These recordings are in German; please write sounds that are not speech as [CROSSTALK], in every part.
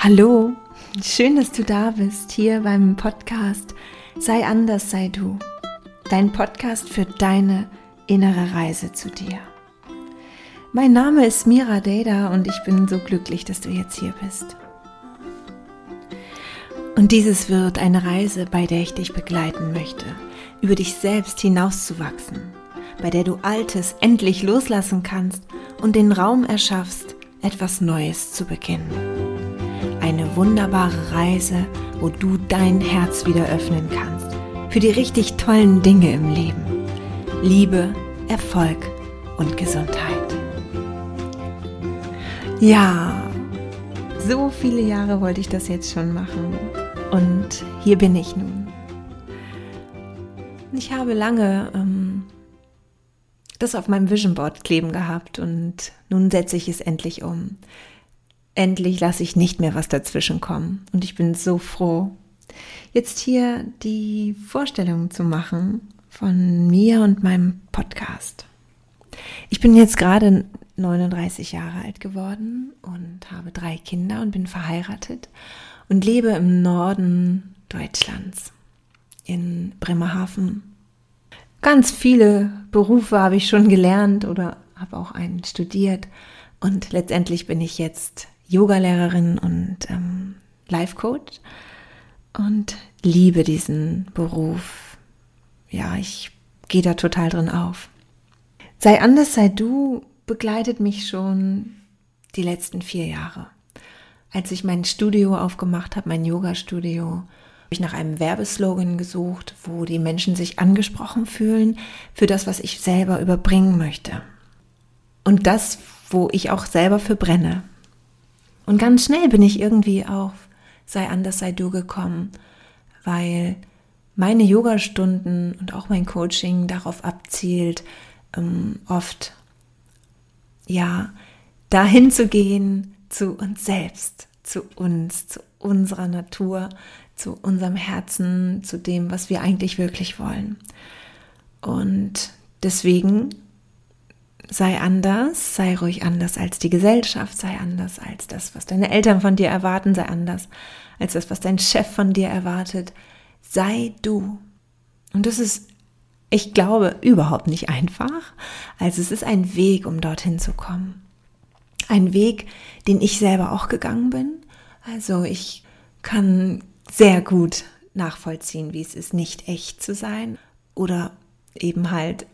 Hallo, schön, dass du da bist, hier beim Podcast Sei anders, sei du. Dein Podcast für deine innere Reise zu dir. Mein Name ist Mira Deda und ich bin so glücklich, dass du jetzt hier bist. Und dieses wird eine Reise, bei der ich dich begleiten möchte, über dich selbst hinauszuwachsen, bei der du Altes endlich loslassen kannst und den Raum erschaffst, etwas Neues zu beginnen. Eine wunderbare Reise, wo du dein Herz wieder öffnen kannst für die richtig tollen Dinge im Leben. Liebe, Erfolg und Gesundheit. Ja, so viele Jahre wollte ich das jetzt schon machen und hier bin ich nun. Ich habe lange ähm, das auf meinem Vision Board kleben gehabt und nun setze ich es endlich um. Endlich lasse ich nicht mehr was dazwischen kommen und ich bin so froh, jetzt hier die Vorstellung zu machen von mir und meinem Podcast. Ich bin jetzt gerade 39 Jahre alt geworden und habe drei Kinder und bin verheiratet und lebe im Norden Deutschlands in Bremerhaven Ganz viele Berufe habe ich schon gelernt oder habe auch einen studiert. Und letztendlich bin ich jetzt Yogalehrerin und ähm, Life Coach und liebe diesen Beruf. Ja, ich gehe da total drin auf. Sei anders, sei du begleitet mich schon die letzten vier Jahre. Als ich mein Studio aufgemacht habe, mein Yoga-Studio, ich nach einem Werbeslogan gesucht, wo die Menschen sich angesprochen fühlen für das, was ich selber überbringen möchte. Und das, wo ich auch selber für brenne. Und ganz schnell bin ich irgendwie auf sei anders, sei du gekommen, weil meine Yoga-Stunden und auch mein Coaching darauf abzielt, ähm, oft ja dahin zu gehen zu uns selbst, zu uns, zu unserer Natur, zu unserem Herzen, zu dem, was wir eigentlich wirklich wollen. Und deswegen sei anders, sei ruhig anders als die Gesellschaft, sei anders als das, was deine Eltern von dir erwarten, sei anders als das, was dein Chef von dir erwartet. Sei du. Und das ist, ich glaube, überhaupt nicht einfach. Also es ist ein Weg, um dorthin zu kommen. Ein Weg, den ich selber auch gegangen bin. Also ich kann sehr gut nachvollziehen, wie es ist, nicht echt zu sein oder eben halt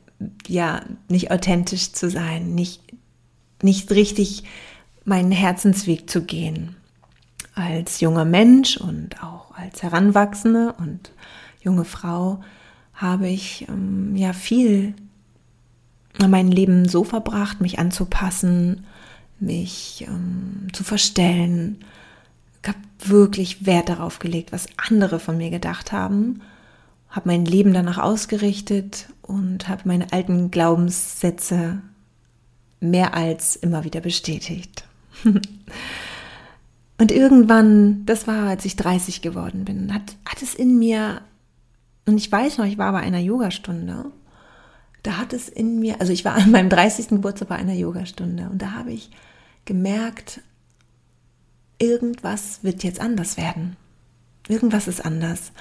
ja nicht authentisch zu sein, nicht nicht richtig meinen Herzensweg zu gehen. Als junger Mensch und auch als Heranwachsende und junge Frau habe ich ähm, ja viel mein Leben so verbracht, mich anzupassen, mich ähm, zu verstellen, habe wirklich Wert darauf gelegt, was andere von mir gedacht haben, habe mein Leben danach ausgerichtet und habe meine alten Glaubenssätze mehr als immer wieder bestätigt. [LAUGHS] und irgendwann, das war, als ich 30 geworden bin, hat, hat es in mir, und ich weiß noch, ich war bei einer Yogastunde, da hat es in mir, also ich war an meinem 30. Geburtstag bei einer Yogastunde und da habe ich gemerkt, irgendwas wird jetzt anders werden. Irgendwas ist anders.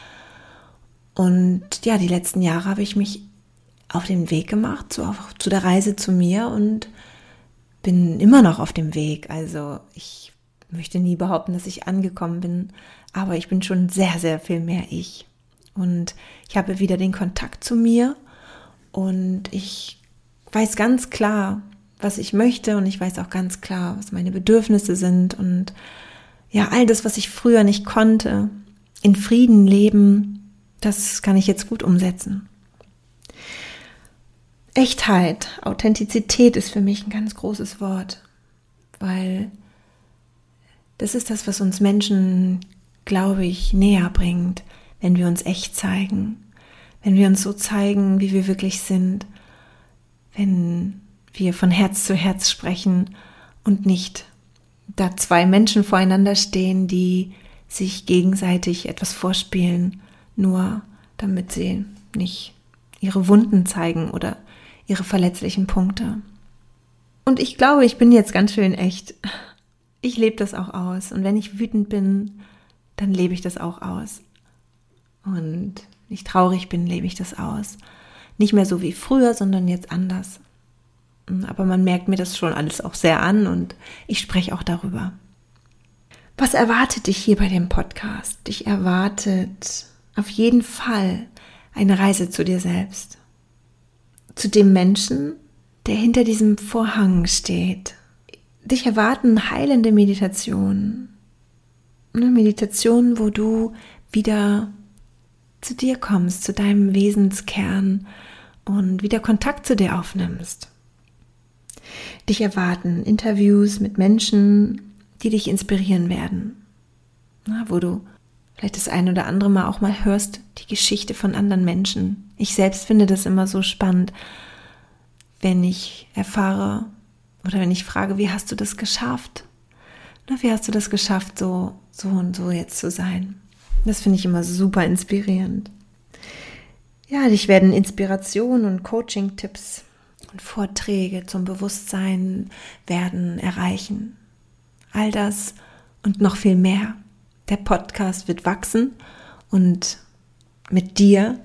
Und ja, die letzten Jahre habe ich mich auf den Weg gemacht, zu, zu der Reise zu mir und bin immer noch auf dem Weg. Also ich möchte nie behaupten, dass ich angekommen bin, aber ich bin schon sehr, sehr viel mehr ich. Und ich habe wieder den Kontakt zu mir und ich weiß ganz klar, was ich möchte und ich weiß auch ganz klar, was meine Bedürfnisse sind und ja, all das, was ich früher nicht konnte, in Frieden leben, das kann ich jetzt gut umsetzen. Echtheit, Authentizität ist für mich ein ganz großes Wort, weil das ist das, was uns Menschen, glaube ich, näher bringt, wenn wir uns echt zeigen, wenn wir uns so zeigen, wie wir wirklich sind, wenn wir von Herz zu Herz sprechen und nicht da zwei Menschen voreinander stehen, die sich gegenseitig etwas vorspielen, nur damit sie nicht ihre Wunden zeigen oder ihre verletzlichen Punkte. Und ich glaube, ich bin jetzt ganz schön echt. ich lebe das auch aus. Und wenn ich wütend bin, dann lebe ich das auch aus. Und wenn ich traurig bin, lebe ich das aus. Nicht mehr so wie früher, sondern jetzt anders. Aber man merkt mir das schon alles auch sehr an und ich spreche auch darüber. Was erwartet dich hier bei dem Podcast? Dich erwartet auf jeden Fall eine Reise zu dir selbst. Zu dem Menschen, der hinter diesem Vorhang steht. Dich erwarten heilende Meditationen. Meditationen, wo du wieder zu dir kommst, zu deinem Wesenskern und wieder Kontakt zu dir aufnimmst. Dich erwarten Interviews mit Menschen, die dich inspirieren werden, wo du vielleicht das ein oder andere Mal auch mal hörst, die Geschichte von anderen Menschen. Ich selbst finde das immer so spannend, wenn ich erfahre oder wenn ich frage, wie hast du das geschafft? Na, wie hast du das geschafft, so, so und so jetzt zu sein? Das finde ich immer super inspirierend. Ja, dich werden Inspiration und Coaching-Tipps und Vorträge zum Bewusstsein werden erreichen. All das und noch viel mehr. Der Podcast wird wachsen und mit dir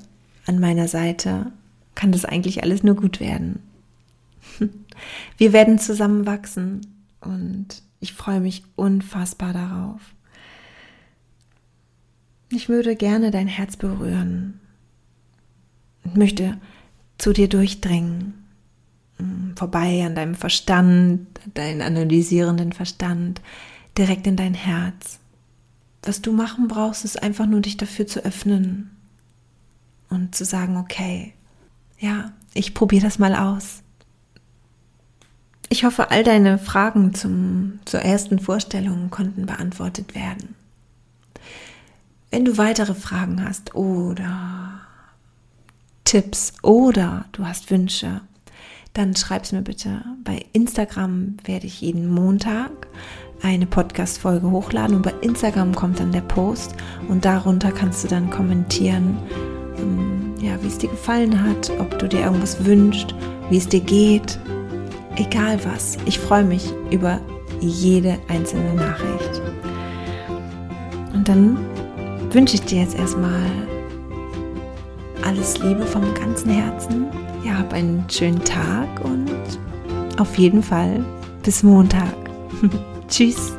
an meiner Seite kann das eigentlich alles nur gut werden. [LAUGHS] Wir werden zusammen wachsen und ich freue mich unfassbar darauf. Ich würde gerne dein Herz berühren und möchte zu dir durchdringen, mm, vorbei an deinem Verstand, deinen analysierenden Verstand, direkt in dein Herz. Was du machen brauchst, ist einfach nur dich dafür zu öffnen und zu sagen, okay, ja, ich probiere das mal aus. Ich hoffe, all deine Fragen zum, zur ersten Vorstellung konnten beantwortet werden. Wenn du weitere Fragen hast oder Tipps oder du hast Wünsche, dann schreib es mir bitte. Bei Instagram werde ich jeden Montag eine Podcast-Folge hochladen und bei Instagram kommt dann der Post und darunter kannst du dann kommentieren, ähm, ja, wie es dir gefallen hat, ob du dir irgendwas wünschst, wie es dir geht, egal was. Ich freue mich über jede einzelne Nachricht. Und dann wünsche ich dir jetzt erstmal alles Liebe vom ganzen Herzen. Ja, hab einen schönen Tag und auf jeden Fall bis Montag. [LAUGHS] Tschüss.